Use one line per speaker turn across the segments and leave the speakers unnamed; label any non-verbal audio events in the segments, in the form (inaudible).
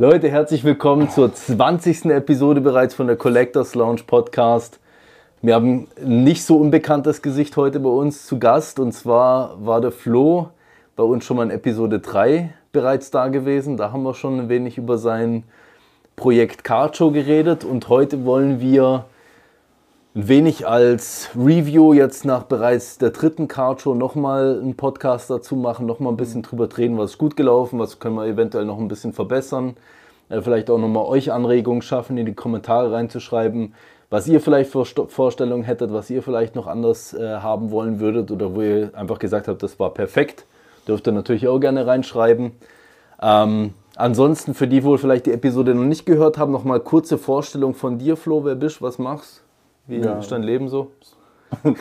Leute, herzlich willkommen zur 20. Episode bereits von der Collectors Lounge Podcast. Wir haben nicht so unbekanntes Gesicht heute bei uns zu Gast und zwar war der Flo bei uns schon mal in Episode 3 bereits da gewesen. Da haben wir schon ein wenig über sein Projekt Card Show geredet und heute wollen wir ein wenig als Review jetzt nach bereits der dritten Card Show nochmal einen Podcast dazu machen, nochmal ein bisschen drüber reden, was ist gut gelaufen, was können wir eventuell noch ein bisschen verbessern. Äh, vielleicht auch nochmal euch Anregungen schaffen, in die Kommentare reinzuschreiben, was ihr vielleicht für Vorstellungen hättet, was ihr vielleicht noch anders äh, haben wollen würdet oder wo ihr einfach gesagt habt, das war perfekt. Dürft ihr natürlich auch gerne reinschreiben. Ähm, ansonsten, für die wohl vielleicht die Episode noch nicht gehört haben, nochmal kurze Vorstellung von dir, Flo, wer bist, was machst? Wie ja. ist dein Leben so? (laughs)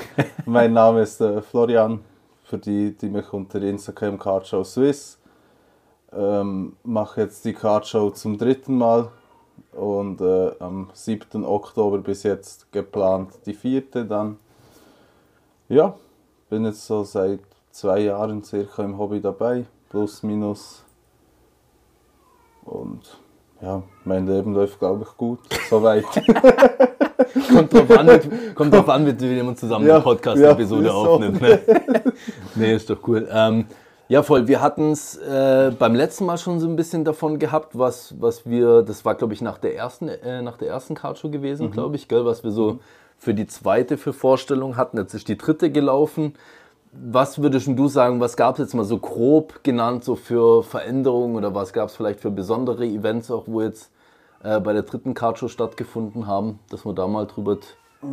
mein Name ist äh, Florian, für die, die mich unter Instagram Cardshow Swiss. Ähm, mache jetzt die Cardshow zum dritten Mal und äh, am 7. Oktober bis jetzt geplant die vierte dann. Ja, bin jetzt so seit zwei Jahren circa im Hobby dabei, plus minus. Und ja, mein Leben läuft glaube ich gut, (laughs) soweit.
kommt, drauf an, mit, kommt drauf an, mit wem man zusammen ja, eine Podcast-Episode ja, aufnimmt. Ne? (laughs) nee, ist doch cool. Ähm, ja, voll. Wir hatten es äh, beim letzten Mal schon so ein bisschen davon gehabt, was, was wir, das war glaube ich nach der ersten, äh, nach der ersten Cardshow gewesen, mhm. glaube ich, gell, was wir so für die zweite für Vorstellung hatten. Jetzt ist die dritte gelaufen. Was würdest du sagen, was gab es jetzt mal so grob genannt, so für Veränderungen oder was gab es vielleicht für besondere Events auch, wo jetzt äh, bei der dritten Cardshow stattgefunden haben, dass wir da mal drüber.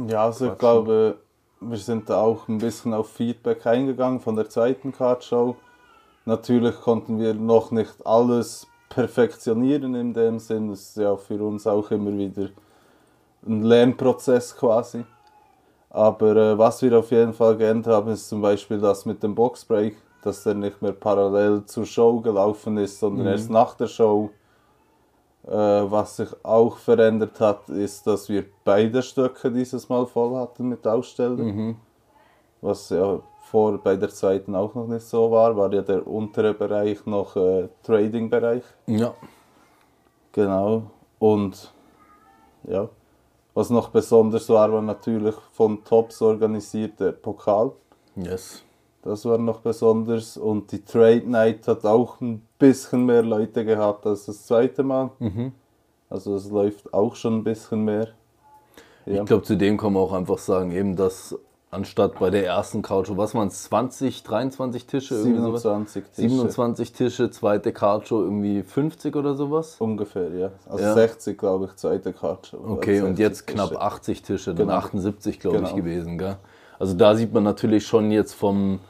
Ja, also ich glaube, wir sind da auch ein bisschen auf Feedback eingegangen von der zweiten Cardshow. Natürlich konnten wir noch nicht alles perfektionieren in dem Sinn. Es ist ja für uns auch immer wieder ein Lernprozess quasi. Aber äh, was wir auf jeden Fall geändert haben, ist zum Beispiel das mit dem Boxbreak, dass der nicht mehr parallel zur Show gelaufen ist, sondern mhm. erst nach der Show äh, was sich auch verändert hat, ist, dass wir beide Stöcke dieses Mal voll hatten mit Ausstellern. Mhm. Was ja vor bei der zweiten auch noch nicht so war, war ja der untere Bereich noch äh, Trading-Bereich.
Ja.
Genau. Und ja, was noch besonders war, war natürlich von Tops organisiert der Pokal.
Yes.
Das war noch besonders. Und die Trade Night hat auch ein bisschen mehr Leute gehabt als das zweite Mal. Mhm. Also es läuft auch schon ein bisschen mehr.
Ja. Ich glaube, zudem kann man auch einfach sagen, eben, dass anstatt bei der ersten Couch, was waren es, 20, 23 Tische?
27
Tische. 27 Tische, zweite Couchshow irgendwie 50 oder sowas?
Ungefähr, ja. Also ja. 60, glaube ich, zweite Couchshow.
Okay, und jetzt Tische. knapp 80 Tische, dann genau. 78, glaube genau. ich, gewesen. Gell? Also da sieht man natürlich schon jetzt vom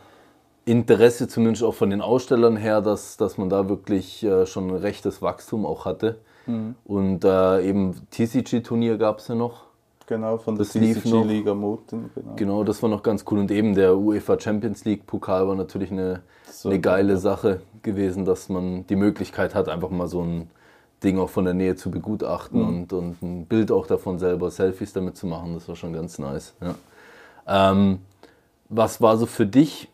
Interesse, zumindest auch von den Ausstellern her, dass, dass man da wirklich äh, schon ein rechtes Wachstum auch hatte. Mhm. Und äh, eben TCG-Turnier gab es ja noch.
Genau, von der TCG-Liga Moten.
Genau. genau, das war noch ganz cool. Und eben der UEFA Champions League-Pokal war natürlich eine, eine geile Sache gewesen, dass man die Möglichkeit hat, einfach mal so ein Ding auch von der Nähe zu begutachten mhm. und, und ein Bild auch davon selber, Selfies damit zu machen. Das war schon ganz nice. Ja. Ähm, was war so für dich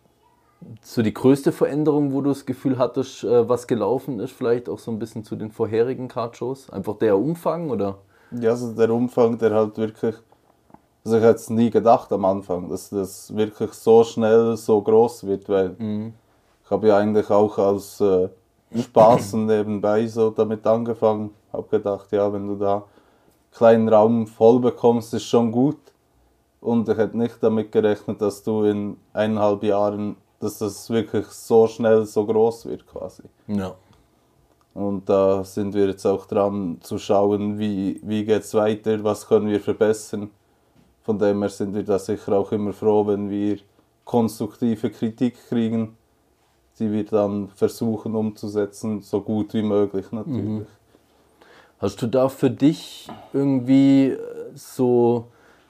so die größte Veränderung, wo du das Gefühl hattest, äh, was gelaufen ist, vielleicht auch so ein bisschen zu den vorherigen Card-Shows? Einfach der Umfang oder?
Ja, also der Umfang, der halt wirklich, also ich hätte es nie gedacht am Anfang, dass das wirklich so schnell so groß wird, weil mhm. ich habe ja eigentlich auch als äh, Spaß nebenbei so damit angefangen, habe gedacht, ja, wenn du da einen kleinen Raum voll bekommst, ist schon gut. Und ich hätte nicht damit gerechnet, dass du in eineinhalb Jahren dass das wirklich so schnell so groß wird quasi.
Ja.
Und da sind wir jetzt auch dran zu schauen, wie, wie geht es weiter, was können wir verbessern. Von dem her sind wir da sicher auch immer froh, wenn wir konstruktive Kritik kriegen. die wir dann versuchen umzusetzen, so gut wie möglich natürlich.
Hast du da für dich irgendwie äh, so,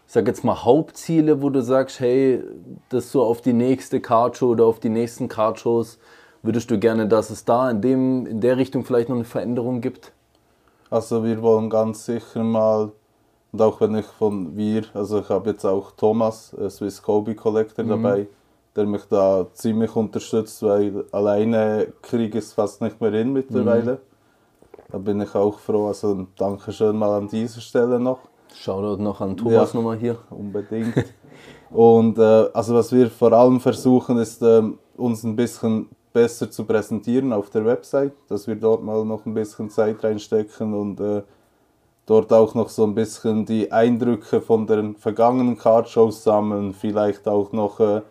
ich sag jetzt mal, Hauptziele, wo du sagst, hey, das so auf die nächste Cardshow oder auf die nächsten Cardshows, würdest du gerne, dass es da in, dem, in der Richtung vielleicht noch eine Veränderung gibt?
Also wir wollen ganz sicher mal, und auch wenn ich von wir, also ich habe jetzt auch Thomas, äh, Swiss Kobe Collector dabei, der mich da ziemlich unterstützt, weil alleine kriege ich es fast nicht mehr hin mittlerweile. Da bin ich auch froh, also ein Dankeschön mal an dieser Stelle noch.
Shoutout noch an Thomas
Ja.
nochmal hier.
unbedingt. Und äh, also was wir vor allem versuchen, ist ähm, uns ein bisschen besser zu präsentieren auf der Website, dass wir dort mal noch ein bisschen Zeit reinstecken und äh, dort auch noch so ein bisschen die Eindrücke von den vergangenen Cardshows sammeln, vielleicht auch noch äh,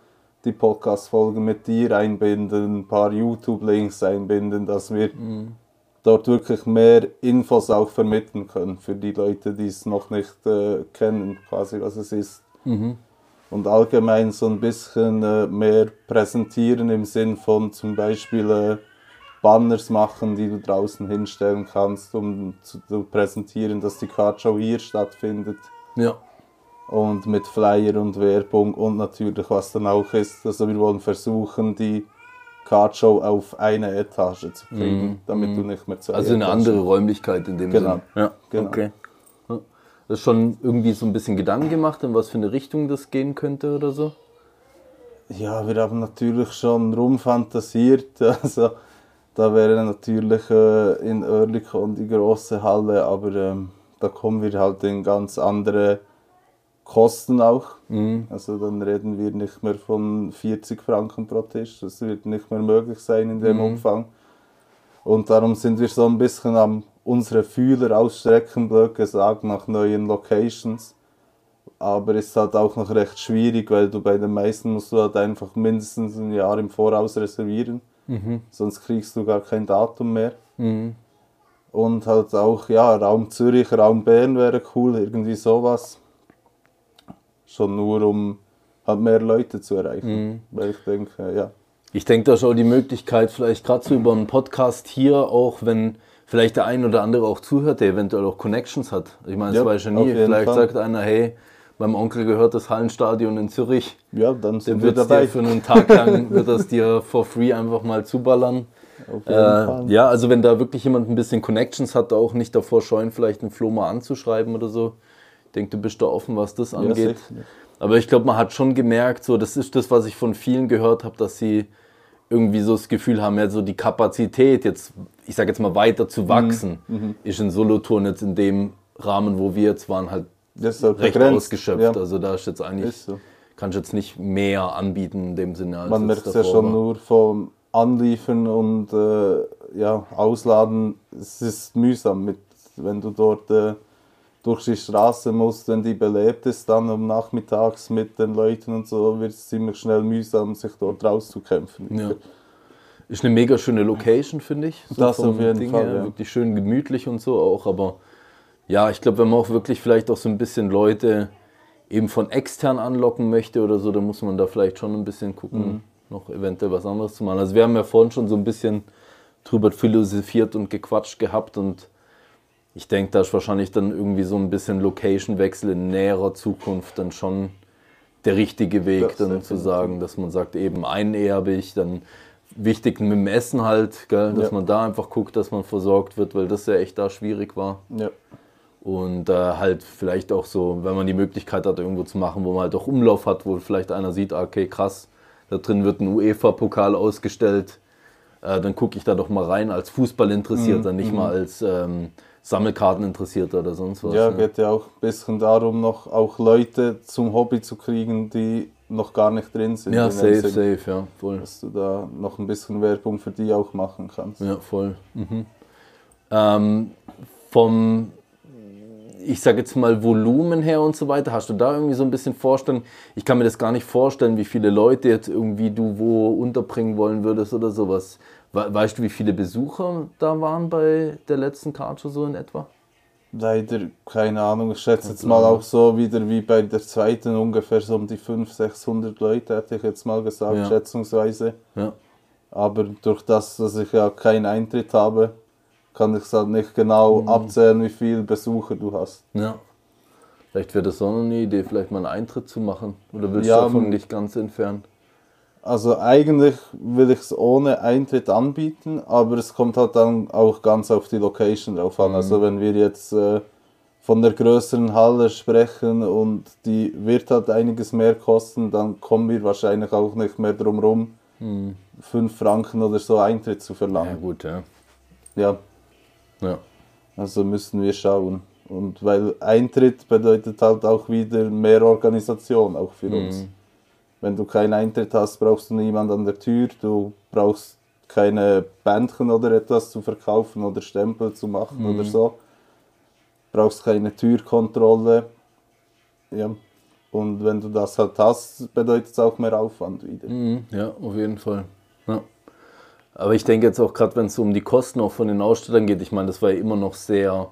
die Podcast-Folgen mit dir einbinden, ein paar YouTube-Links einbinden, dass wir dort wirklich mehr Infos auch vermitteln können für die Leute, die es noch nicht äh, kennen, quasi was es ist. Und allgemein so ein bisschen äh, mehr präsentieren im Sinn von zum Beispiel äh, Banners machen, die du draußen hinstellen kannst, um zu, zu präsentieren, dass die Cardshow hier stattfindet.
Ja.
Und mit Flyer und Werbung und natürlich, was dann auch ist, also wir wollen versuchen, die Cardshow auf eine Etage zu kriegen, damit du nicht mehr zwei
Also eine andere Räumlichkeit in dem
Genau.
Sinne. Ja,
Genau.
okay. Das schon irgendwie so ein bisschen Gedanken gemacht, in was für eine Richtung das gehen könnte oder so?
Ja, wir haben natürlich schon rumfantasiert. (laughs) Also, da wäre natürlich äh, in Oerlikon die große Halle, aber ähm, da kommen wir halt in ganz andere Kosten auch. Also dann reden wir nicht mehr von 40 Franken pro Tisch. Das wird nicht mehr möglich sein in dem Umfang. Und darum sind wir so ein bisschen am unsere Fühler ausstrecken, blöd gesagt, nach neuen Locations. Aber ist halt auch noch recht schwierig, weil du bei den meisten musst du halt einfach mindestens ein Jahr im Voraus reservieren. Sonst kriegst du gar kein Datum mehr. Und halt auch, ja, Raum Zürich, Raum Bern wäre cool, irgendwie sowas. Schon nur um halt mehr Leute zu erreichen. Weil ich denke, ja.
Ich denke, da ist auch die Möglichkeit, vielleicht gerade so über einen Podcast hier, auch wenn vielleicht der ein oder andere auch zuhört, der eventuell auch Connections hat. Ich meine, das
Ja,
weiß ja nie. Vielleicht
Fall.
sagt einer, hey, meinem Onkel gehört das Hallenstadion in Zürich.
Ja, dann sind wir
wird dir
dabei.
für einen Tag lang, (laughs) wird das dir for free einfach mal zuballern. Äh, ja, also wenn da wirklich jemand ein bisschen Connections hat, auch nicht davor scheuen, vielleicht einen Flo mal anzuschreiben oder so. Ich denke, du bist da offen, was das angeht.
sicher.
Aber ich glaube, man hat schon gemerkt, so das ist das, was ich von vielen gehört habe, dass sie irgendwie so das Gefühl haben, ja, so die Kapazität jetzt, ich sage jetzt mal weiter zu wachsen,
Mhm.
ist in Solothurn jetzt in dem Rahmen, wo wir jetzt waren, halt
halt
recht
begrenzt.
ausgeschöpft.
Ja.
Also da ist jetzt eigentlich,
Ist so.
kannst jetzt nicht mehr anbieten in dem Sinne. Als
Man merkt es ja schon
war.
nur vom Anliefern und äh, ja, Ausladen. Es ist mühsam, mit, wenn du dort äh, durch die Straße musst, wenn die belebt ist, dann um nachmittags mit den Leuten und so, wird es ziemlich schnell mühsam, sich dort rauszukämpfen.
Ja. Ist eine mega schöne Location, finde ich. So
Das auf jeden
Ding
Fall,
her.
ja.
Wirklich schön gemütlich und so auch. Aber ja, ich glaube, wenn man auch wirklich vielleicht auch so ein bisschen Leute eben von extern anlocken möchte oder so, dann muss man da vielleicht schon ein bisschen gucken,
Mhm.
noch eventuell was anderes zu machen. Also wir haben ja vorhin schon so ein bisschen drüber philosophiert und gequatscht gehabt und ich denke, da ist wahrscheinlich dann irgendwie so ein bisschen Location-Wechsel in näherer Zukunft dann schon der richtige Weg,
Das
dann zu sagen, dass man sagt, eben einen ich, dann wichtig mit dem Essen halt, gell, dass
Ja.
man da einfach guckt, dass man versorgt wird, weil das ja echt da schwierig war.
Ja.
Und äh, halt vielleicht auch so, wenn man die Möglichkeit hat, irgendwo zu machen, wo man halt auch Umlauf hat, wo vielleicht einer sieht, ah, okay, krass, da drin wird ein UEFA-Pokal ausgestellt, äh, dann gucke ich da doch mal rein als Fußballinteressierter, nicht mal als ähm, Sammelkarteninteressierter oder sonst was.
ja,
ne?
geht ja auch ein bisschen darum, noch auch Leute zum Hobby zu kriegen, die noch gar nicht drin sind.
ja safe,
Sinn,
safe, ja, voll.
Dass du da noch ein bisschen Werbung für die auch machen kannst.
Ja, voll. Mhm. Ähm, vom, ich sage jetzt mal, Volumen her und so weiter, hast du da irgendwie so ein bisschen Vorstellung? Ich kann mir das gar nicht vorstellen, wie viele Leute jetzt irgendwie du wo unterbringen wollen würdest oder sowas. We weißt du, wie viele Besucher da waren bei der letzten Cardshow so in etwa?
Leider, keine Ahnung, ich schätze jetzt mal auch so wieder wie bei der zweiten ungefähr so um die 500, 600 Leute, hätte ich jetzt mal gesagt,
Ja.
schätzungsweise.
Ja.
Aber durch das, dass ich ja keinen Eintritt habe, kann ich halt nicht genau abzählen, wie viele Besucher du hast.
Ja. Vielleicht wäre das auch noch eine Idee, vielleicht mal einen Eintritt zu machen. Oder willst
Ja,
du davon dich ganz entfernen?
Also eigentlich will ich es ohne Eintritt anbieten, aber es kommt halt dann auch ganz auf die Location drauf an. Also wenn wir jetzt äh, von der größeren Halle sprechen und die wird halt einiges mehr kosten, dann kommen wir wahrscheinlich auch nicht mehr drum rum, 5 Franken oder so Eintritt zu
Ja,
verlangen.
gut, ja.
Ja,
ja.
also müssen wir schauen. Und weil Eintritt bedeutet halt auch wieder mehr Organisation, auch für uns. Wenn du keinen Eintritt hast, brauchst du niemand an der Tür, du brauchst keine Bändchen oder etwas zu verkaufen oder Stempel zu machen oder so. Brauchst keine Türkontrolle. Ja. Und wenn du das halt hast, bedeutet es auch mehr Aufwand wieder.
Mhm, ja, auf jeden Fall. Ja. Aber ich denke jetzt auch gerade, wenn es um die Kosten auch von den Ausstellern geht, ich meine, das war ja immer noch sehr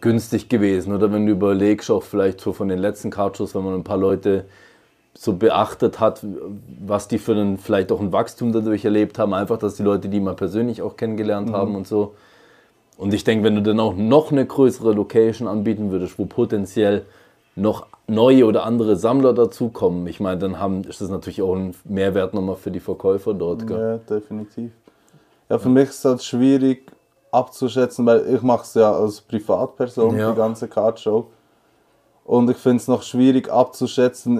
günstig gewesen. Oder wenn du überlegst, auch vielleicht so von den letzten Cardshows, wenn man ein paar Leute so beachtet hat, was die für einen, vielleicht auch ein Wachstum dadurch erlebt haben, einfach, dass die Leute die mal persönlich auch kennengelernt haben und so. Und ich denke, wenn du dann auch noch eine größere Location anbieten würdest, wo potenziell noch neue oder andere Sammler dazukommen, ich meine, dann haben, ist das natürlich auch ein Mehrwert nochmal für die Verkäufer dort. Gell?
Ja, definitiv. Ja, für mich ist es halt schwierig abzuschätzen, weil ich mache es ja als Privatperson,
Ja.
die ganze Cardshow. Und ich finde es noch schwierig abzuschätzen,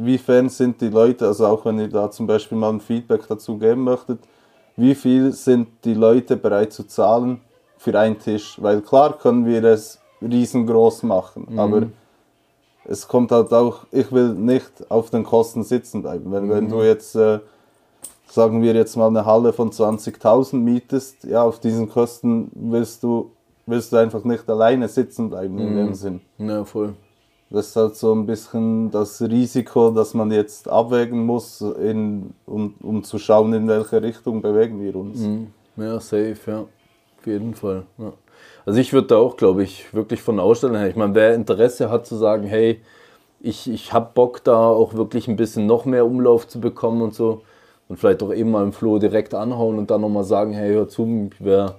inwiefern sind die Leute, also auch wenn ihr da zum Beispiel mal ein Feedback dazu geben möchtet, wie viel sind die Leute bereit zu zahlen für einen Tisch? Weil klar können wir es riesengroß machen, aber es kommt halt auch, ich will nicht auf den Kosten sitzen bleiben. Wenn, wenn du jetzt, äh, sagen wir jetzt mal, eine Halle von 20.000 mietest, ja, auf diesen Kosten willst du, willst du einfach nicht alleine sitzen bleiben in dem Sinn.
Ja, voll.
Das ist halt so ein bisschen das Risiko, das man jetzt abwägen muss, in, um, um zu schauen, in welche Richtung bewegen wir uns.
Ja, safe, ja. Auf jeden Fall. Ja. Also ich würde da auch, glaube ich, wirklich von der Ausstellung her, ich meine, wer Interesse hat zu sagen, hey, ich, ich habe Bock da auch wirklich ein bisschen noch mehr Umlauf zu bekommen und so und vielleicht auch eben mal im Floh direkt anhauen und dann nochmal sagen, hey, hör zu, ich wäre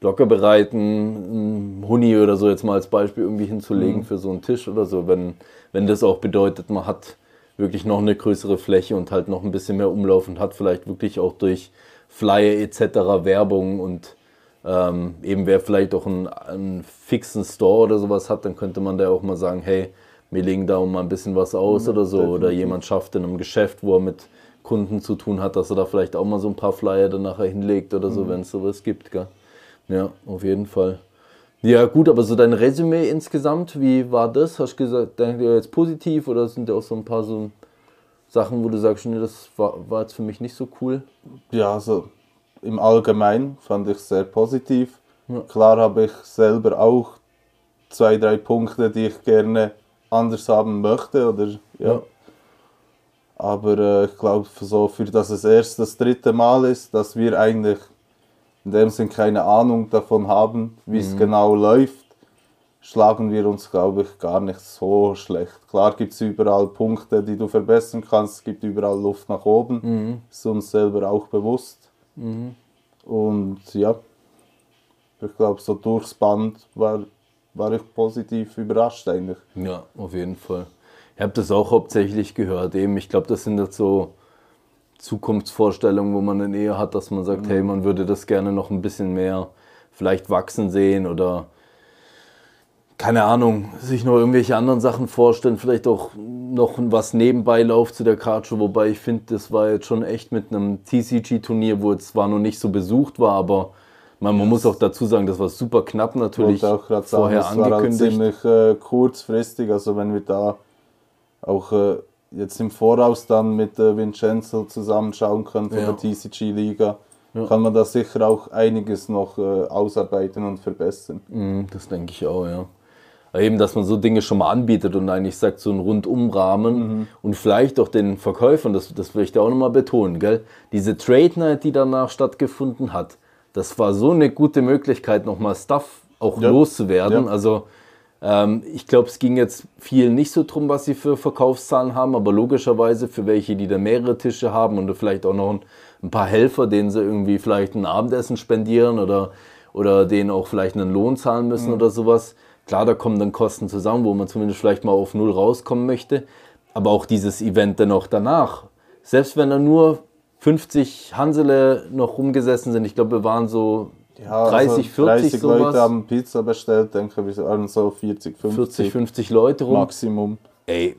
locker bereit, einen Huni oder so jetzt mal als Beispiel irgendwie hinzulegen für so einen Tisch oder so, wenn, wenn das auch bedeutet, man hat wirklich noch eine größere Fläche und halt noch ein bisschen mehr Umlauf und hat vielleicht wirklich auch durch Flyer etc. Werbung und ähm, eben wer vielleicht auch einen, einen fixen Store oder sowas hat, dann könnte man da auch mal sagen, hey, wir legen da mal ein bisschen was aus oder so. Oder
definitiv.
jemand schafft in einem Geschäft, wo er mit Kunden zu tun hat, dass er da vielleicht auch mal so ein paar Flyer dann nachher hinlegt oder so, wenn es sowas gibt. Gell? Ja, auf jeden Fall. Ja, gut, aber so dein Resümee insgesamt, wie war das? Hast du gesagt, denkt ihr jetzt positiv oder sind da auch so ein paar so Sachen, wo du sagst, nee, das war, war jetzt für mich nicht so cool?
Ja, also im Allgemeinen fand ich es sehr positiv.
Ja.
Klar habe ich selber auch zwei, drei Punkte, die ich gerne anders haben möchte. Oder, ja.
Ja.
Aber äh, ich glaube, so für dass es erst das dritte Mal ist, dass wir eigentlich in dem Sinn keine Ahnung davon haben, wie es genau läuft, schlagen wir uns, glaube ich, gar nicht so schlecht. Klar gibt es überall Punkte, die du verbessern kannst, es gibt überall Luft nach oben, ist uns selber auch bewusst. Und ja, ich glaube, so durchs Band war, war ich positiv überrascht eigentlich.
Ja, auf jeden Fall. Ich habe das auch hauptsächlich gehört. Eben, ich glaube, das sind jetzt so Zukunftsvorstellungen, wo man dann eher hat, dass man sagt, hey, man würde das gerne noch ein bisschen mehr vielleicht wachsen sehen oder keine Ahnung, sich noch irgendwelche anderen Sachen vorstellen, vielleicht auch noch was nebenbei läuft zu der Cardshow, wobei ich finde, das war jetzt schon echt mit einem TCG-Turnier, wo es zwar noch nicht so besucht war, aber man, man muss auch dazu sagen, das war super knapp natürlich
auch gerade sagen,
vorher
es war halt
angekündigt.
ziemlich äh, kurzfristig. Also wenn wir da auch äh, jetzt im Voraus dann mit äh, Vincenzo zusammenschauen können von
Ja.
der TCG-Liga, kann man da sicher auch einiges noch äh, ausarbeiten und verbessern.
Mhm, Das denke ich auch, ja. Aber Eben, dass man so Dinge schon mal anbietet und eigentlich sagt, so einen Rundumrahmen und vielleicht auch den Verkäufern, das, das will ich da auch nochmal betonen, gell? Diese Trade Night, die danach stattgefunden hat, das war so eine gute Möglichkeit, nochmal Stuff auch
Ja.
loszuwerden.
Ja.
Also ich glaube, es ging jetzt viel nicht so drum, was sie für Verkaufszahlen haben, aber logischerweise für welche, die da mehrere Tische haben und vielleicht auch noch ein, ein paar Helfer, denen sie irgendwie vielleicht ein Abendessen spendieren oder, oder denen auch vielleicht einen Lohn zahlen müssen
Mhm.
oder sowas. Klar, da kommen dann Kosten zusammen, wo man zumindest vielleicht mal auf Null rauskommen möchte. Aber auch dieses Event dann auch danach. Selbst wenn da nur 50 Hansele noch rumgesessen sind, ich glaube, wir waren so
Ja,
30,
also
40
30
sowas.
Leute haben Pizza bestellt, denke ich, wir waren so 40, 50
40, 50 Leute rum.
Maximum.
Ey,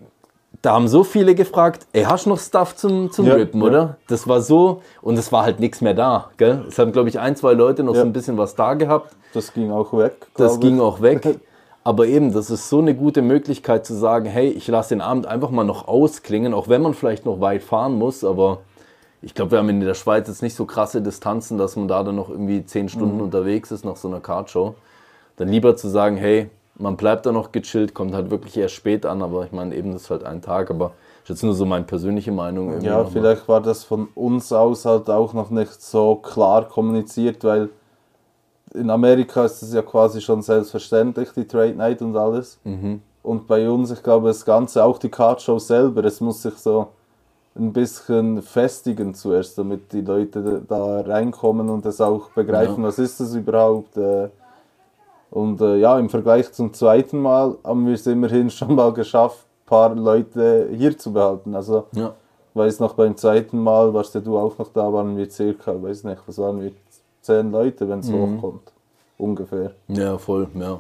da haben so viele gefragt, ey, hast du noch Stuff zum, zum
Ja,
Rippen,
ja.
oder? Das war so, und es war halt nichts mehr da, gell? Es haben, glaube ich, ein, zwei Leute noch
Ja.
so ein bisschen was da gehabt.
Das ging auch weg.
Das ging
ich.
auch weg. (laughs) Aber eben, das ist so eine gute Möglichkeit zu sagen, hey, ich lasse den Abend einfach mal noch ausklingen, auch wenn man vielleicht noch weit fahren muss, aber ich glaube, wir haben in der Schweiz jetzt nicht so krasse Distanzen, dass man da dann noch irgendwie zehn Stunden
Mhm.
unterwegs ist nach so einer Kartshow. Dann lieber zu sagen, hey, man bleibt da noch gechillt, kommt halt wirklich erst spät an, aber ich meine, eben das ist halt ein Tag, aber ist jetzt nur so meine persönliche Meinung. irgendwie
Ja, vielleicht war das von uns aus halt auch noch nicht so klar kommuniziert, weil in Amerika ist es ja quasi schon selbstverständlich, die Trade Night und alles. Und bei uns, ich glaube, das Ganze, auch die Cardshow selber, es muss sich so ein bisschen festigen zuerst, damit die Leute da reinkommen und das auch begreifen,
Ja.
was ist das überhaupt. äh. Und äh, ja, im Vergleich zum zweiten Mal haben wir es immerhin (laughs) schon mal geschafft, ein paar Leute hier zu behalten. Also
Ja.
weiß noch, beim zweiten Mal warst ja du auch noch da, waren wir circa, weiß nicht, was waren wir, zehn Leute, wenn es
Mhm.
hochkommt. Ungefähr.
Ja, voll, ja.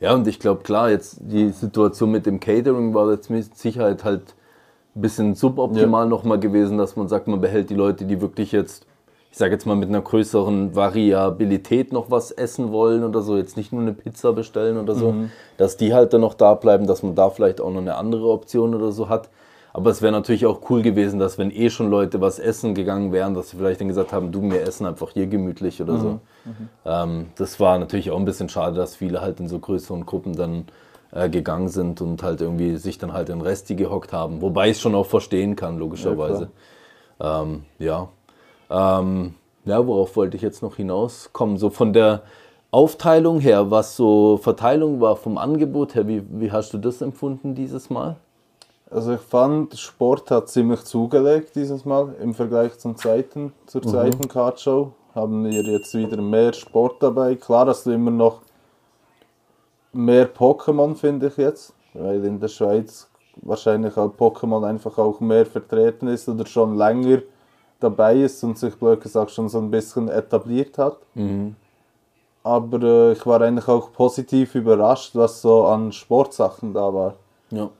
Ja, und ich glaube, klar, jetzt die Situation mit dem Catering war jetzt mit Sicherheit halt bisschen suboptimal nochmal gewesen, dass man sagt, man behält die Leute, die wirklich jetzt, ich sage jetzt mal, mit einer größeren Variabilität noch was essen wollen oder so, jetzt nicht nur eine Pizza bestellen oder so, dass die halt dann noch da bleiben, dass man da vielleicht auch noch eine andere Option oder so hat. Aber es wäre natürlich auch cool gewesen, dass wenn eh schon Leute was essen gegangen wären, dass sie vielleicht dann gesagt haben, du, wir essen einfach hier gemütlich oder so. Ähm, das war natürlich auch ein bisschen schade, dass viele halt in so größeren Gruppen dann äh, gegangen sind und halt irgendwie sich dann halt in Resti gehockt haben. Wobei ich es schon auch verstehen kann, logischerweise. ähm, ja. Ähm, ja, worauf wollte ich jetzt noch hinauskommen? So von der Aufteilung her, was so Verteilung war vom Angebot her, wie, wie hast du das empfunden dieses Mal?
Also ich fand, Sport hat ziemlich zugelegt dieses Mal im Vergleich zum zweiten, zur zweiten Cardshow. Haben wir jetzt wieder mehr Sport dabei. Klar hast du immer noch mehr Pokémon, finde ich jetzt. Weil in der Schweiz wahrscheinlich halt Pokémon einfach auch mehr vertreten ist oder schon länger dabei ist und sich blöd gesagt schon so ein bisschen etabliert hat. Aber äh, ich war eigentlich auch positiv überrascht, was so an Sportsachen da war.
Ja.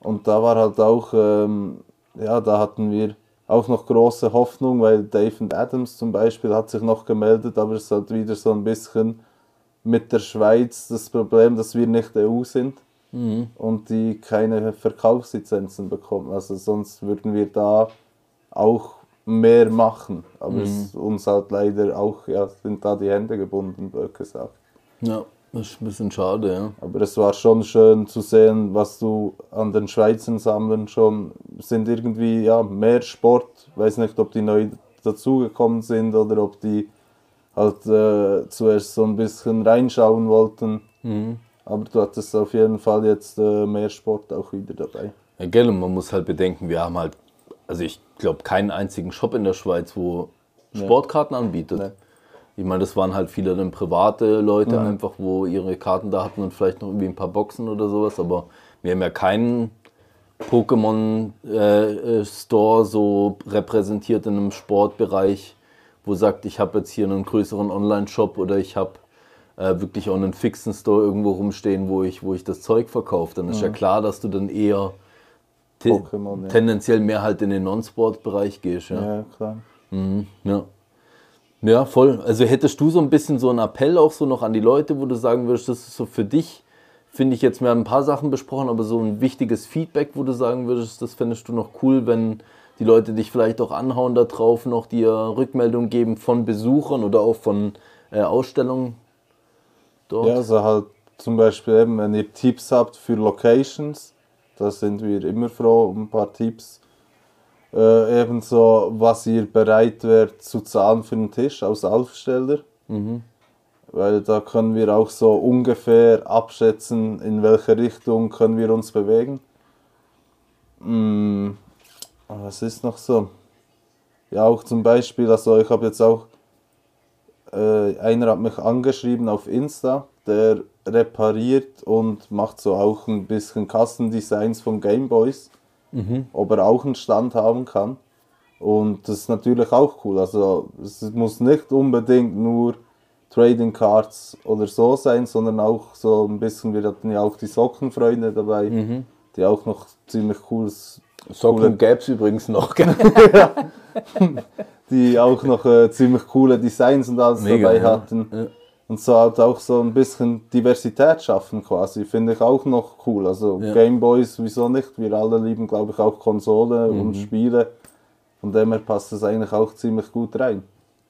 Und da war halt auch, ähm, ja, da hatten wir auch noch große Hoffnung, weil Dave Adams zum Beispiel hat sich noch gemeldet, aber es hat wieder so ein bisschen mit der Schweiz das Problem, dass wir nicht EU sind und die keine Verkaufslizenzen bekommen. Also sonst würden wir da auch mehr machen. Aber es uns halt leider auch, ja, sind da die Hände gebunden, blöd gesagt.
Ja, das ist ein bisschen schade, ja.
Aber es war schon schön zu sehen, was du an den Schweizern sammeln schon sind irgendwie ja mehr Sport. Weiß nicht, ob die neu dazugekommen sind oder ob die halt äh, zuerst so ein bisschen reinschauen wollten. Aber du hattest auf jeden Fall jetzt äh, mehr Sport auch wieder dabei.
Ja, gell, und man muss halt bedenken, wir haben halt, also ich glaube, keinen einzigen Shop in der Schweiz, wo Sportkarten anbietet.
Nee.
Ich meine, das waren halt viele dann private Leute einfach, wo ihre Karten da hatten und vielleicht noch irgendwie ein paar Boxen oder sowas, aber wir haben ja keinen Pokémon-Store so repräsentiert in einem Sportbereich, wo sagt, ich habe jetzt hier einen größeren Online-Shop oder ich habe äh, wirklich auch einen fixen Store irgendwo rumstehen, wo ich, wo ich das Zeug verkaufe. Dann ist ja klar, dass du dann eher te
Pokémon, ja.
tendenziell mehr halt in den Non-Sport-Bereich gehst. Ja.
Ja, klar.
Mhm, ja. Ja, voll. Also hättest du so ein bisschen so einen Appell auch so noch an die Leute, wo du sagen würdest, das ist so für dich, finde ich jetzt, wir haben ein paar Sachen besprochen, aber so ein wichtiges Feedback, wo du sagen würdest, das fändest du noch cool, wenn die Leute dich vielleicht auch anhauen da drauf, noch dir Rückmeldung geben von Besuchern oder auch von äh, Ausstellungen dort.
Ja, also halt zum Beispiel eben, wenn ihr Tipps habt für Locations, da sind wir immer froh um ein paar Tipps. Äh, ebenso, was ihr bereit wärt zu zahlen für einen Tisch als Aufsteller. weil da können wir auch so ungefähr abschätzen, in welche Richtung können wir uns bewegen. Mm, was ist noch so? Ja, auch zum Beispiel, also ich habe jetzt auch, äh, einer hat mich angeschrieben auf Insta, der repariert und macht so auch ein bisschen Kassendesigns von Gameboys, mhm. ob er auch einen Stand haben kann. Und das ist natürlich auch cool. Also es muss nicht unbedingt nur Trading Cards oder so sein, sondern auch so ein bisschen, wir hatten ja auch die Sockenfreunde dabei, mhm. die auch noch ziemlich cooles.
Socken gäbe es übrigens noch. (laughs) (laughs)
die auch noch äh, ziemlich coole Designs und alles Mega, dabei hatten. Ja. Und so halt auch so ein bisschen Diversität schaffen quasi, finde ich auch noch cool. Also ja. Gameboys, wieso nicht? Wir alle lieben, glaube ich, auch Konsole mhm. und Spiele. Von dem her passt das eigentlich auch ziemlich gut rein.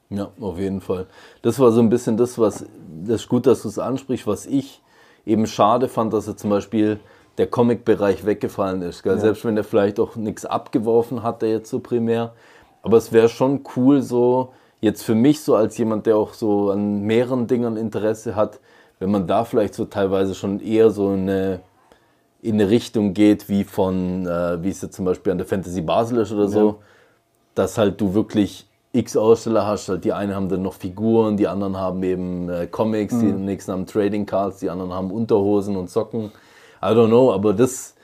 Ja, auf jeden Fall. Das war so ein bisschen das, was, das ist gut, dass du es ansprichst, was ich eben schade fand, dass er zum Beispiel der Comic-Bereich weggefallen ist. Ja. Selbst wenn er vielleicht auch nichts abgeworfen hatte jetzt so primär. Aber es wäre schon cool so, jetzt für mich so als jemand, der auch so an mehreren Dingen Interesse hat, wenn man da vielleicht so teilweise schon eher so eine, in eine Richtung geht, wie von, äh, wie es jetzt zum Beispiel an der Fantasy Basel ist oder so, ja. dass halt du wirklich x Aussteller hast. Halt die einen haben dann noch Figuren, die anderen haben eben äh, Comics, mhm. die nächsten haben Trading Cards, die anderen haben Unterhosen und Socken. I don't know, aber das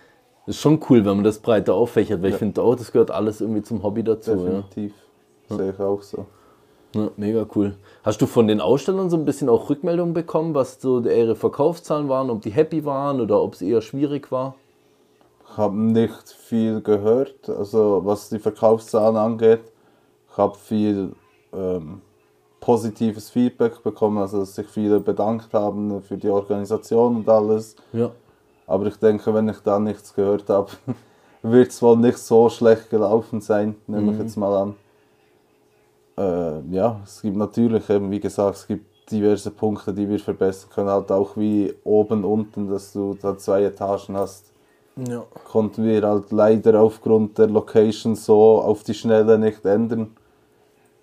ist schon cool, wenn man das breiter auffächert, weil ja. ich finde auch, das gehört alles irgendwie zum Hobby dazu.
Definitiv. Ja. Sehe ich auch so.
Ja, mega cool. Hast du von den Ausstellern so ein bisschen auch Rückmeldungen bekommen, was so ihre Verkaufszahlen waren, ob die happy waren oder ob es eher schwierig war?
Ich habe nicht viel gehört, also was die Verkaufszahlen angeht. Ich habe viel ähm, positives Feedback bekommen, also dass sich viele bedankt haben für die Organisation und alles. Ja. Aber ich denke, wenn ich da nichts gehört habe, (laughs) wird es wohl nicht so schlecht gelaufen sein, nehme mhm. ich jetzt mal an. Äh, ja, es gibt natürlich eben, wie gesagt, es gibt diverse Punkte, die wir verbessern können, halt auch wie oben, unten, dass du da zwei Etagen hast ja. konnten wir halt leider aufgrund der Location so auf die Schnelle nicht ändern.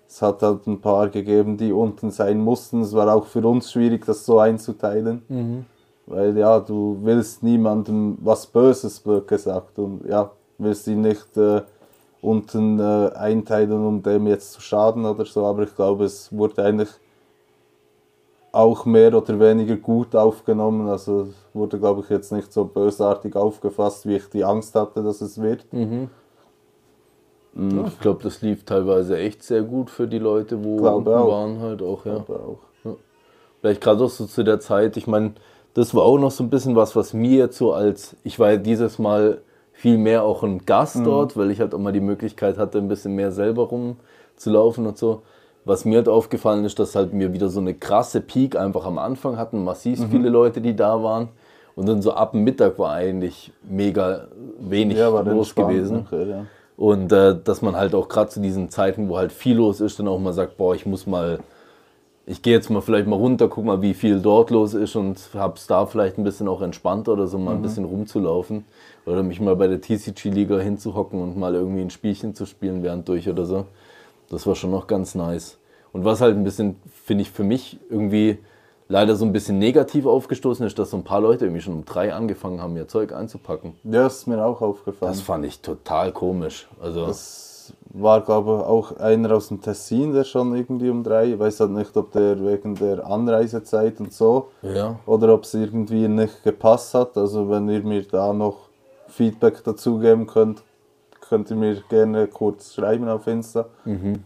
Es hat halt ein paar gegeben, die unten sein mussten. Es war auch für uns schwierig, das so einzuteilen. Mhm. Weil ja, du willst niemandem was Böses blöd gesagt und ja, willst ihn nicht äh, unten äh, einteilen, um dem jetzt zu schaden oder so. Aber ich glaube, es wurde eigentlich auch mehr oder weniger gut aufgenommen. Also wurde, glaube ich, jetzt nicht so bösartig aufgefasst, wie ich die Angst hatte, dass es wird.
Mhm. Mhm. Ich glaube, das lief teilweise echt sehr gut für die Leute, wo
glaube
waren halt auch, ja.
Auch. ja.
Vielleicht gerade auch so zu der Zeit, ich meine, das war auch noch so ein bisschen was, was mir jetzt so als, ich war ja dieses Mal viel mehr auch ein Gast mhm. dort, weil ich halt auch mal die Möglichkeit hatte, ein bisschen mehr selber rumzulaufen und so. Was mir halt aufgefallen ist, dass halt wir wieder so eine krasse Peak einfach am Anfang hatten, massiv mhm. viele Leute, die da waren. Und dann so ab Mittag war eigentlich mega wenig ja, los gewesen. Okay, ja. Und äh, dass man halt auch gerade zu diesen Zeiten, wo halt viel los ist, dann auch mal sagt, boah, ich muss mal, ich gehe jetzt mal vielleicht mal runter, guck mal, wie viel dort los ist und hab's da vielleicht ein bisschen auch entspannter oder so mal mhm. ein bisschen rumzulaufen. Oder mich mal bei der TCG-Liga hinzuhocken und mal irgendwie ein Spielchen zu spielen während durch oder so. Das war schon noch ganz nice. Und was halt ein bisschen, finde ich, für mich irgendwie leider so ein bisschen negativ aufgestoßen ist, dass so ein paar Leute irgendwie schon um drei angefangen haben, ihr Zeug einzupacken.
Ja, das ist mir auch aufgefallen.
Das fand ich total komisch. Also
das war, glaube ich, auch einer aus dem Tessin, der schon irgendwie um drei, ich weiß halt nicht, ob der wegen der Anreisezeit und so,
ja.
oder ob es irgendwie nicht gepasst hat. Also wenn ihr mir da noch Feedback dazu geben könnt, könnt ihr mir gerne kurz schreiben auf Insta. Mhm.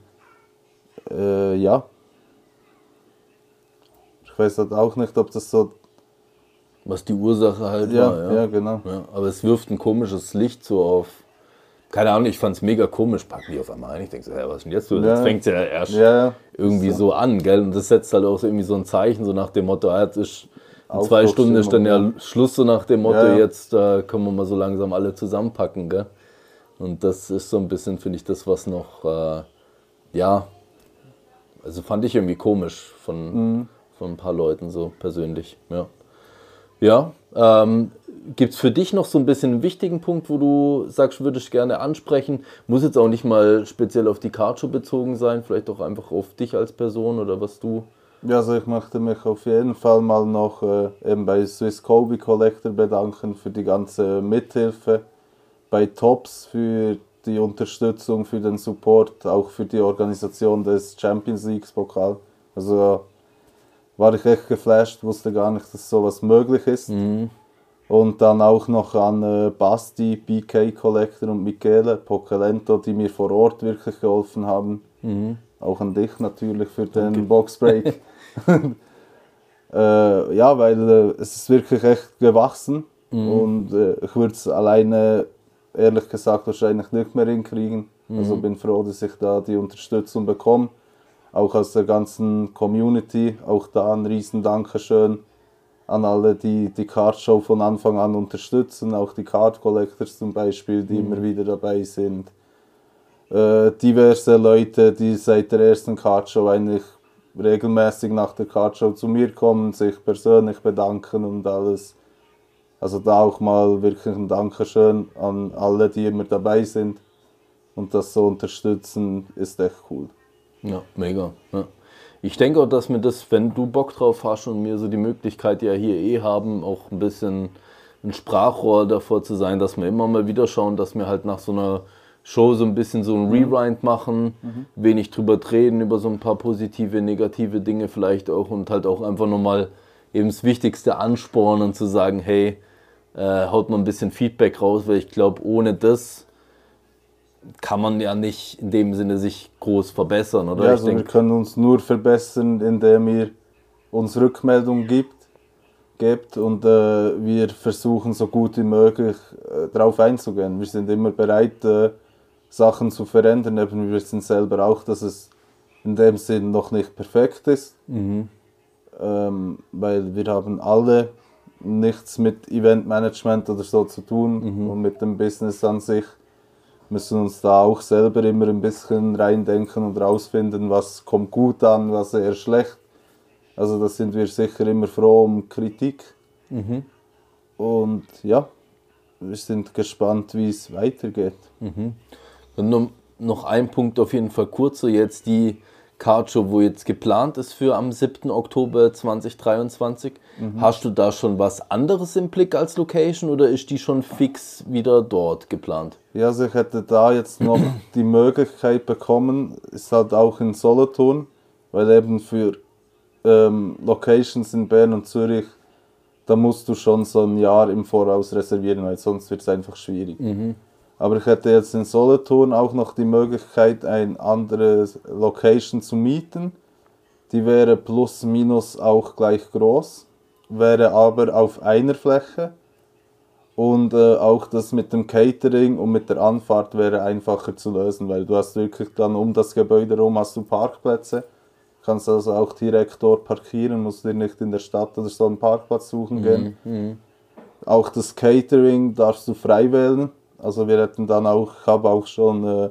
Äh, ja, ich weiß halt auch nicht, ob das so.
Was die Ursache halt
ja,
war.
Ja, ja genau.
Ja, aber es wirft ein komisches Licht so auf. Keine Ahnung, ich fand es mega komisch. Packen die auf einmal ein. Ich denke so, hey, was ist denn jetzt so? Jetzt fängt es ja erst irgendwie so. so. an, gell? Und das setzt halt auch so irgendwie so ein Zeichen, so nach dem Motto, ah, jetzt ist in zwei Stunden ist dann ja Schluss, so nach dem Motto, jetzt äh, können wir mal so langsam alle zusammenpacken, gell? Und das ist so ein bisschen, finde ich, das, was noch, äh, ja, also fand ich irgendwie komisch von, mhm von ein paar Leuten so persönlich. Ja, ja ähm, gibt es für dich noch so ein bisschen einen wichtigen Punkt, wo du sagst, würde ich gerne ansprechen? Muss jetzt auch nicht mal speziell auf die Carcho bezogen sein, vielleicht auch einfach auf dich als Person oder was du
Ja, also ich möchte mich auf jeden Fall mal noch äh, eben bei Swiss Kobe Collector bedanken für die ganze Mithilfe, bei Tops für die Unterstützung, für den Support, auch für die Organisation des Champions League Pokal. Also war ich echt geflasht, wusste gar nicht, dass sowas möglich ist. Und dann auch noch an äh, Basti, BK Collector und Michele Pocelento, die mir vor Ort wirklich geholfen haben. Auch an dich natürlich für den Boxbreak. (laughs) (laughs) äh, ja, weil äh, es ist wirklich echt gewachsen und äh, ich würde es alleine ehrlich gesagt wahrscheinlich nicht mehr hinkriegen. Also bin froh, dass ich da die Unterstützung bekomme. Auch aus der ganzen Community. Auch da ein riesen Dankeschön an alle, die die Card Show von Anfang an unterstützen. Auch die Card Collectors zum Beispiel, die immer wieder dabei sind. Äh, diverse Leute, die seit der ersten Card Show eigentlich regelmäßig nach der Card Show zu mir kommen, sich persönlich bedanken und alles. Also da auch mal wirklich ein Dankeschön an alle, die immer dabei sind und das so unterstützen, ist echt cool.
Ja, mega. Ja. Ich denke auch, dass mir das, wenn du Bock drauf hast und mir so die Möglichkeit ja hier eh haben, auch ein bisschen ein Sprachrohr davor zu sein, dass wir immer mal wieder schauen, dass wir halt nach so einer Show so ein bisschen so ein Rewind machen, wenig drüber reden, über so ein paar positive, negative Dinge vielleicht auch und halt auch einfach nochmal eben das Wichtigste anspornen und zu sagen, hey, äh, haut mal ein bisschen Feedback raus, weil ich glaube, ohne das kann man ja nicht in dem Sinne sich groß verbessern, oder?
Ja,
ich
also wir
denke,
können uns nur verbessern, indem ihr uns Rückmeldung gibt, gebt und äh, wir versuchen so gut wie möglich äh, darauf einzugehen. Wir sind immer bereit, äh, Sachen zu verändern. Eben, wir wissen selber auch, dass es in dem Sinn noch nicht perfekt ist, ähm, weil wir haben alle nichts mit Eventmanagement oder so zu tun und mit dem Business an sich müssen uns da auch selber immer ein bisschen reindenken und rausfinden, was kommt gut an, was eher schlecht. Also da sind wir sicher immer froh um Kritik. Und ja, wir sind gespannt, wie es weitergeht.
Und noch, noch ein Punkt auf jeden Fall kurzer jetzt die Card Show, wo jetzt geplant ist für am 7. Oktober 2023. Hast du da schon was anderes im Blick als Location oder ist die schon fix wieder dort geplant?
Ja, also ich hätte da jetzt noch (clears throat) die Möglichkeit bekommen, ist halt auch in Solothurn, weil eben für ähm, Locations in Bern und Zürich, da musst du schon so ein Jahr im Voraus reservieren, weil sonst wird es einfach schwierig. Aber ich hätte jetzt in Solothurn auch noch die Möglichkeit, ein anderes Location zu mieten. Die wäre plus minus auch gleich groß, wäre aber auf einer Fläche. Und äh, auch das mit dem Catering und mit der Anfahrt wäre einfacher zu lösen, weil du hast wirklich dann um das Gebäude herum hast du Parkplätze. Kannst also auch direkt dort parkieren, musst dir nicht in der Stadt oder so einen Parkplatz suchen gehen. Auch das Catering darfst du frei wählen. Also wir hätten dann auch, ich habe auch schon äh,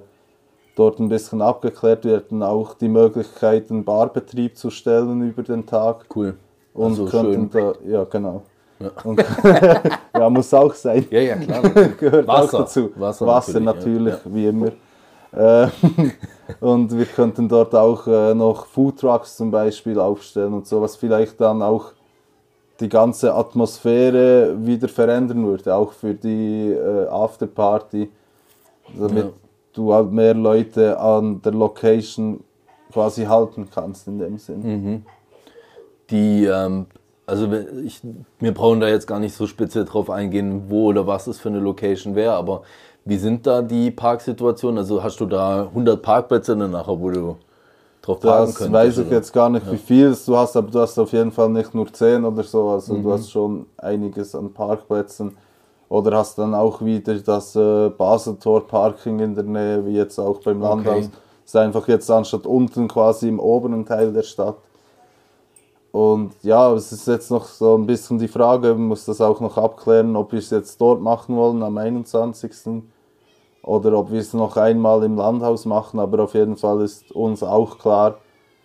dort ein bisschen abgeklärt, wir hätten auch die Möglichkeit, einen Barbetrieb zu stellen über den Tag.
Cool.
Und
Also
könnten
schön.
da, ja genau. Und, (laughs) ja, muss auch sein.
Ja, ja, klar. (laughs)
Gehört
Wasser.
auch dazu.
Wasser
Wasser,
natürlich,
natürlich, wie immer. Äh, (laughs) und wir könnten dort auch äh, noch Foodtrucks zum Beispiel aufstellen und so, was vielleicht dann auch die ganze Atmosphäre wieder verändern würde, auch für die äh, Afterparty, damit
Ja.
du halt mehr Leute an der Location quasi halten kannst in dem Sinn.
Mhm. Die, ähm, also wir- ich, wir brauchen da jetzt gar nicht so speziell drauf eingehen, wo oder was es für eine Location wäre, aber wie sind da die Parksituationen? Also hast du da 100 Parkplätze dann nachher, wo du drauf
Das
könntest?
weiß ich
oder?
jetzt gar nicht, wie viel du hast, aber du hast auf jeden Fall nicht nur 10 oder so, also
Mhm.
du hast schon einiges an Parkplätzen. Oder hast dann auch wieder das äh, Baseltor-Parking in der Nähe, wie jetzt auch beim Landhaus. Ist einfach jetzt anstatt unten quasi im oberen Teil der Stadt. Und ja, es ist jetzt noch so ein bisschen die Frage, man muss das auch noch abklären, ob wir es jetzt dort machen wollen am 21. oder ob wir es noch einmal im Landhaus machen, aber auf jeden Fall ist uns auch klar,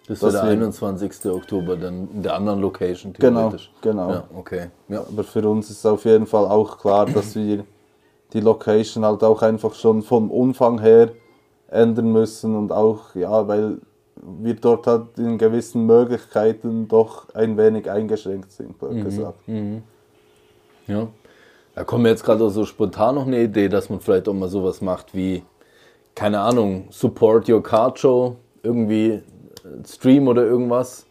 Das
dass
der
wir-
21. Oktober, dann in der anderen Location
Genau,
theoretisch.
genau.
Ja, okay. Ja.
Aber für uns ist auf jeden Fall auch klar, dass wir die Location halt auch einfach schon vom Umfang her ändern müssen und auch, ja, weil wir dort halt in gewissen Möglichkeiten doch ein wenig eingeschränkt sind, blöd gesagt.
Ja. Da kommt mir jetzt gerade so spontan noch eine Idee, dass man vielleicht auch mal sowas macht wie, keine Ahnung, Support Your Card Show, irgendwie äh, Stream oder irgendwas.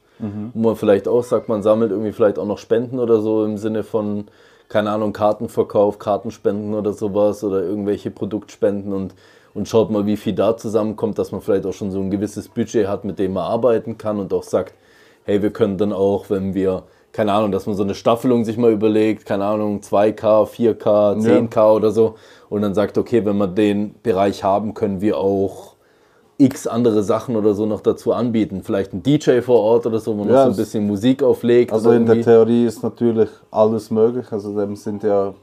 Wo man vielleicht auch sagt, man sammelt irgendwie vielleicht auch noch Spenden oder so im Sinne von, keine Ahnung, Kartenverkauf, Kartenspenden oder sowas oder irgendwelche Produktspenden und, und schaut mal, wie viel da zusammenkommt, dass man vielleicht auch schon so ein gewisses Budget hat, mit dem man arbeiten kann und auch sagt, hey, wir können dann auch, wenn wir, keine Ahnung, dass man so eine Staffelung sich mal überlegt, keine Ahnung, 2K, 4K, 10K oder so und dann sagt, okay, wenn wir den Bereich haben, können wir auch x andere Sachen oder so noch dazu anbieten. Vielleicht ein DJ vor Ort oder so, wo man
Ja,
noch so ein bisschen Musik auflegt.
Also in der. Theorie ist natürlich alles möglich, also dem sind ja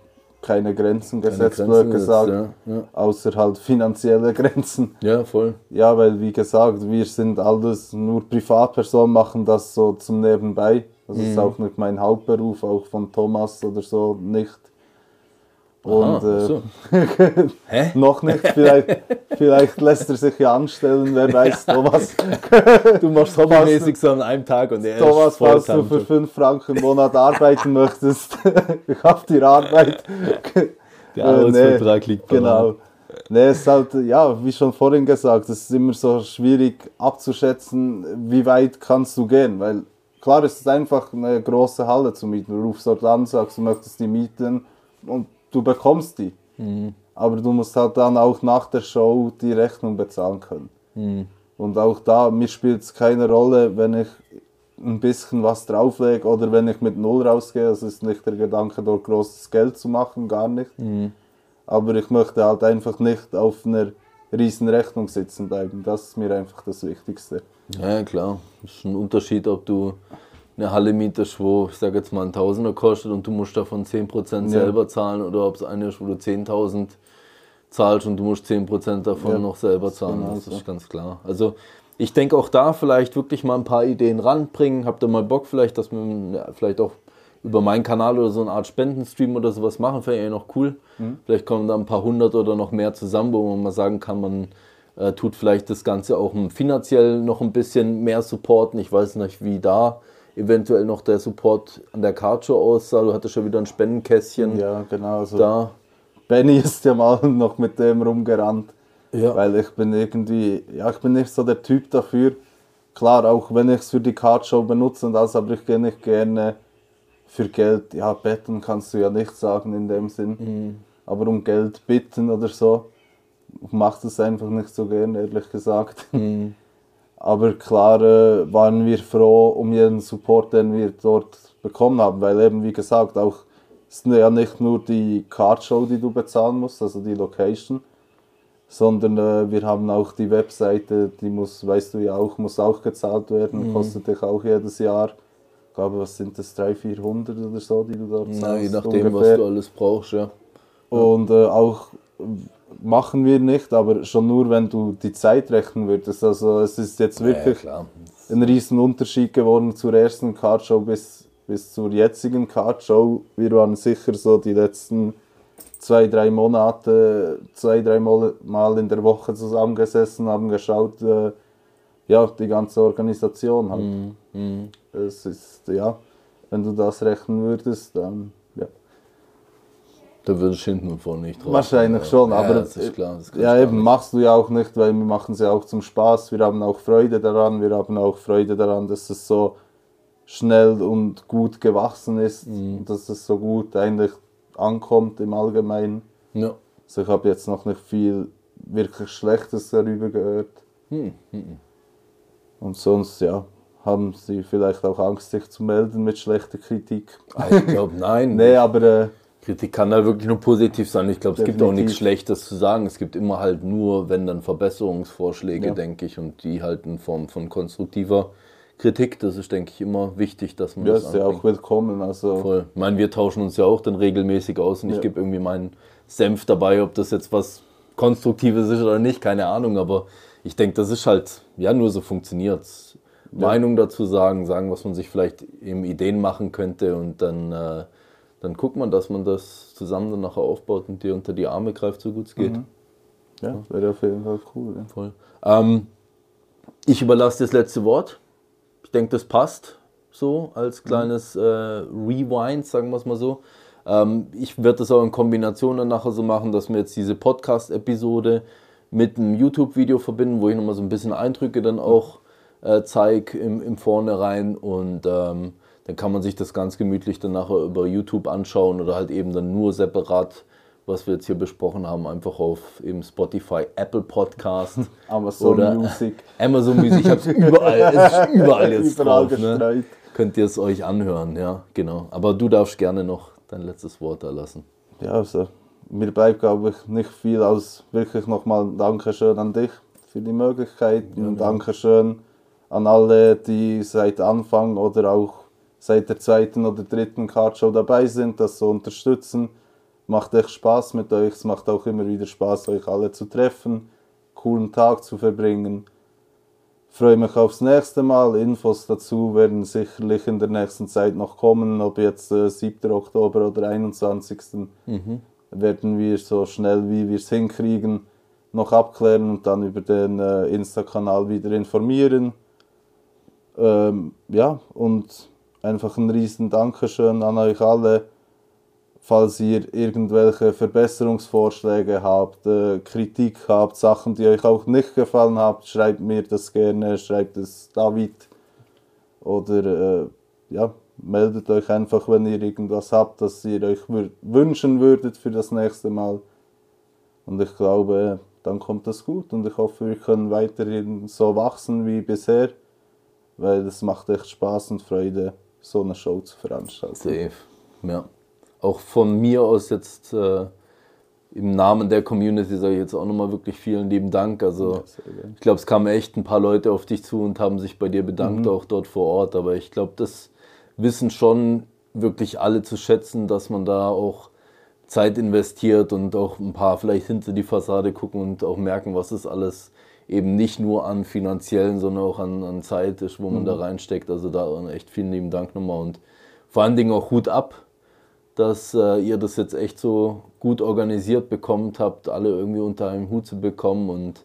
keine Grenzen
Keine
gesetzt,
Grenzen
gesagt,
Ja, ja.
außer halt finanzielle (laughs) Grenzen.
ja, voll.
Ja, weil wie gesagt, wir sind alles nur Privatpersonen, machen das so zum Nebenbei. Das
Mhm.
ist auch nicht mein Hauptberuf, auch von Thomas oder so nicht. Und äh,
so. (laughs) Hä?
noch nicht, vielleicht, (laughs) vielleicht lässt er sich ja anstellen, wer weiß, Thomas. (laughs)
Du machst hobbymäßig so an einem Tag und er
Thomas,
ist
falls du für 5 Franken im Monat arbeiten möchtest, ich hab die Arbeit.
Der
Äh,
Arbeitsvertrag liegt.
Genau. Nee, es ist halt, ja, wie schon vorhin gesagt, es ist immer so schwierig abzuschätzen, wie weit kannst du gehen, weil klar es ist einfach eine große Halle zu mieten. Du rufst dort an, sagst, du möchtest die mieten und du bekommst die.
Mhm.
Aber du musst halt dann auch nach der Show die Rechnung bezahlen können.
Mhm.
Und auch da, mir spielt es keine Rolle, wenn ich ein bisschen was drauflege oder wenn ich mit Null rausgehe. Es ist nicht der Gedanke, dort großes Geld zu machen, gar nicht. Aber ich möchte halt einfach nicht auf einer riesen Rechnung sitzen bleiben. Das ist mir einfach das Wichtigste.
Ja, klar. Das ist ein Unterschied, ob du eine Halle mietest, wo, ich sage jetzt mal, ein Tausender kostet und du musst davon 10% selber zahlen oder ob es eine ist, wo du 10.000 zahlst und du musst 10% davon
Ja,
noch selber zahlen.
genau
das
so.
ist ganz klar. Also ich denke auch da vielleicht wirklich mal ein paar Ideen ranbringen. Habt ihr mal Bock vielleicht, dass wir ja, vielleicht auch über meinen Kanal oder so eine Art Spendenstream oder sowas machen, fände ich noch cool.
Mhm.
Vielleicht kommen da ein paar hundert oder noch mehr zusammen, wo man mal sagen kann, man äh, tut vielleicht das Ganze auch finanziell noch ein bisschen mehr supporten. Ich weiß nicht, wie da eventuell noch der Support an der Cardshow aussah. Du hattest schon wieder ein Spendenkästchen
Ja, genau. Also
da.
Benny (laughs) ist ja mal noch mit dem rumgerannt.
Ja.
Weil ich bin irgendwie, ja, ich bin nicht so der Typ dafür. Klar, auch wenn ich es für die Cardshow benutze und alles, aber ich gehe nicht gerne für Geld, ja, betten kannst du ja nicht sagen in dem Sinn.
Mhm.
Aber um Geld bitten oder so, macht es einfach nicht so gern, ehrlich gesagt. (laughs)
Mhm.
Aber klar äh, waren wir froh um jeden Support, den wir dort bekommen haben, weil eben, wie gesagt, auch es ist ja nicht nur die Cardshow, die du bezahlen musst, also die Location, sondern äh, wir haben auch die Webseite, die muss, weißt du ja auch, muss auch gezahlt werden,
Mhm.
kostet dich auch jedes Jahr. Ich glaube, was sind das, 300, 400 oder so, die du dort zahlst?
Na, je nachdem,
ungefähr.
was du alles brauchst, ja.
Und äh, auch machen wir nicht, aber schon nur, wenn du die Zeit rechnen würdest. Also es ist jetzt wirklich
klar.
ein riesen Unterschied geworden zur ersten Cardshow bis, bis zur jetzigen Cardshow. Wir waren sicher so die letzten zwei, drei Monate, zwei, drei Mal Mal in der Woche zusammengesessen, haben geschaut, äh, ja, die ganze Organisation halt.
Mhm.
Es ist, ja, wenn du das rechnen würdest, dann, ja.
Da würde ich hinten und vorne nicht drauf.
Wahrscheinlich schon,
ja,
aber
das ist klar. Das
ja
du
eben
nicht.
machst du ja auch nicht, weil wir machen es ja auch zum Spaß. Wir haben auch Freude daran, wir haben auch Freude daran, dass es so schnell und gut gewachsen ist
Mhm.
und dass es so gut eigentlich ankommt im Allgemeinen.
Ja.
Also ich habe jetzt noch nicht viel wirklich Schlechtes darüber gehört.
Hm,
Und sonst, ja, haben sie vielleicht auch Angst, sich zu melden mit schlechter Kritik.
Ich glaube, nein. (laughs)
Nee, aber äh,
Kritik kann da wirklich nur positiv sein. Ich glaube, es gibt auch nichts Schlechtes zu sagen. Es gibt immer halt nur, wenn dann Verbesserungsvorschläge,
Ja.
denke ich, und die halt in Form von konstruktiver Kritik. Das ist, denke ich, immer wichtig, dass man
ja,
das
ist ja
anbringt.
auch willkommen. Also
Voll. Ich meine, wir tauschen uns ja auch dann regelmäßig aus und ich
Ja.
gebe irgendwie meinen Senf dabei, ob das jetzt was Konstruktives ist oder nicht, keine Ahnung. Aber ich denke, das ist halt, ja, nur so funktioniert Meinung dazu sagen, sagen, was man sich vielleicht eben Ideen machen könnte und dann, äh, dann guckt man, dass man das zusammen dann nachher aufbaut und dir unter die Arme greift, so gut es geht.
ja, wäre auf jeden Fall cool. Ja.
Voll. Ähm, ich überlasse das letzte Wort. Ich denke, das passt so als kleines äh, Rewind, sagen wir es mal so. Ähm, ich werde das auch in Kombination dann nachher so machen, dass wir jetzt diese Podcast-Episode mit einem YouTube-Video verbinden, wo ich nochmal so ein bisschen Eindrücke dann auch äh, zeige im, im Vornherein und ähm, dann kann man sich das ganz gemütlich dann nachher über YouTube anschauen oder halt eben dann nur separat, was wir jetzt hier besprochen haben, einfach auf eben Spotify, Apple Podcast (laughs)
Amazon
oder
Music. (laughs)
Amazon Music. Ich habe es überall, es ist überall (laughs) jetzt
Überall
drauf. Ne? Könnt ihr es euch anhören, ja, genau. Aber du darfst gerne noch dein letztes Wort erlassen.
Ja, also mir bleibt, glaube ich, nicht viel als wirklich nochmal Dankeschön an dich für die Möglichkeit. und Dankeschön an alle, die seit Anfang oder auch seit der zweiten oder dritten Cardshow dabei sind, das so unterstützen. Macht echt Spaß mit euch. Es macht auch immer wieder Spaß, euch alle zu treffen, coolen Tag zu verbringen. Freue mich aufs nächste Mal. Infos dazu werden sicherlich in der nächsten Zeit noch kommen, ob jetzt äh, 7. Oktober oder 21. Werden wir so schnell wie wir es hinkriegen noch abklären und dann über den äh, Insta-Kanal wieder informieren. Ähm, ja, und einfach ein riesen Dankeschön an euch alle. Falls ihr irgendwelche Verbesserungsvorschläge habt, äh, Kritik habt, Sachen, die euch auch nicht gefallen habt, schreibt mir das gerne, schreibt es David oder äh, ja, meldet euch einfach, wenn ihr irgendwas habt, das ihr euch wür wünschen würdet für das nächste Mal. Und ich glaube, dann kommt das gut und ich hoffe, wir können weiterhin so wachsen wie bisher, weil es macht echt Spaß und Freude, so eine Show zu veranstalten.
Safe, ja. Auch von mir aus jetzt äh, im Namen der Community sage ich jetzt auch nochmal wirklich vielen lieben Dank. Also
gerne.
ich glaube, es kamen echt ein paar Leute auf dich zu und haben sich bei dir bedankt, auch dort vor Ort. Aber ich glaube, das wissen schon wirklich alle zu schätzen, dass man da auch Zeit investiert und auch ein paar vielleicht hinter die Fassade gucken und auch merken, was es alles eben nicht nur an finanziellen, sondern auch an, an Zeit ist, wo man da reinsteckt. Also da echt vielen lieben Dank nochmal und vor allen Dingen auch Hut ab, dass äh, ihr das jetzt echt so gut organisiert bekommt habt, alle irgendwie unter einem Hut zu bekommen und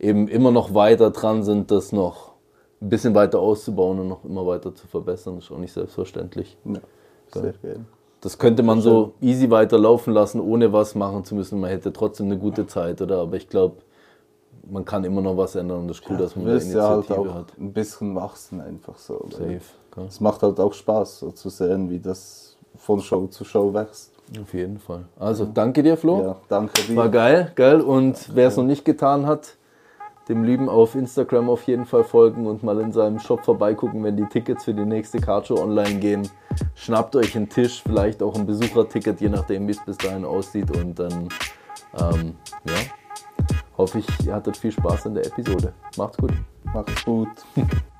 eben immer noch weiter dran sind, das noch ein bisschen weiter auszubauen und noch immer weiter zu verbessern. Das ist auch nicht selbstverständlich.
Ja, sehr gerne.
Das könnte man so easy weiterlaufen lassen, ohne was machen zu müssen. Man hätte trotzdem eine gute Zeit, oder? Aber ich glaube, man kann immer noch was ändern und das ist cool, dass man eine
willst ja halt
Initiative
auch
hat.
ein bisschen wachsen einfach so.
Safe.
Es macht halt auch Spaß, so zu sehen, wie das von Show zu Show wächst.
Auf jeden Fall. Also, danke dir, Flo.
Ja, danke dir.
War geil, geil. Und wer es noch nicht getan hat, dem Lieben auf Instagram auf jeden Fall folgen und mal in seinem Shop vorbeigucken, wenn die Tickets für die nächste Cardshow online gehen. Schnappt euch einen Tisch, vielleicht auch ein Besucherticket, je nachdem, wie es bis dahin aussieht. Und dann, ähm, ja, hoffe ich, ihr hattet viel Spaß in der Episode. Macht's gut.
Macht's gut. (laughs)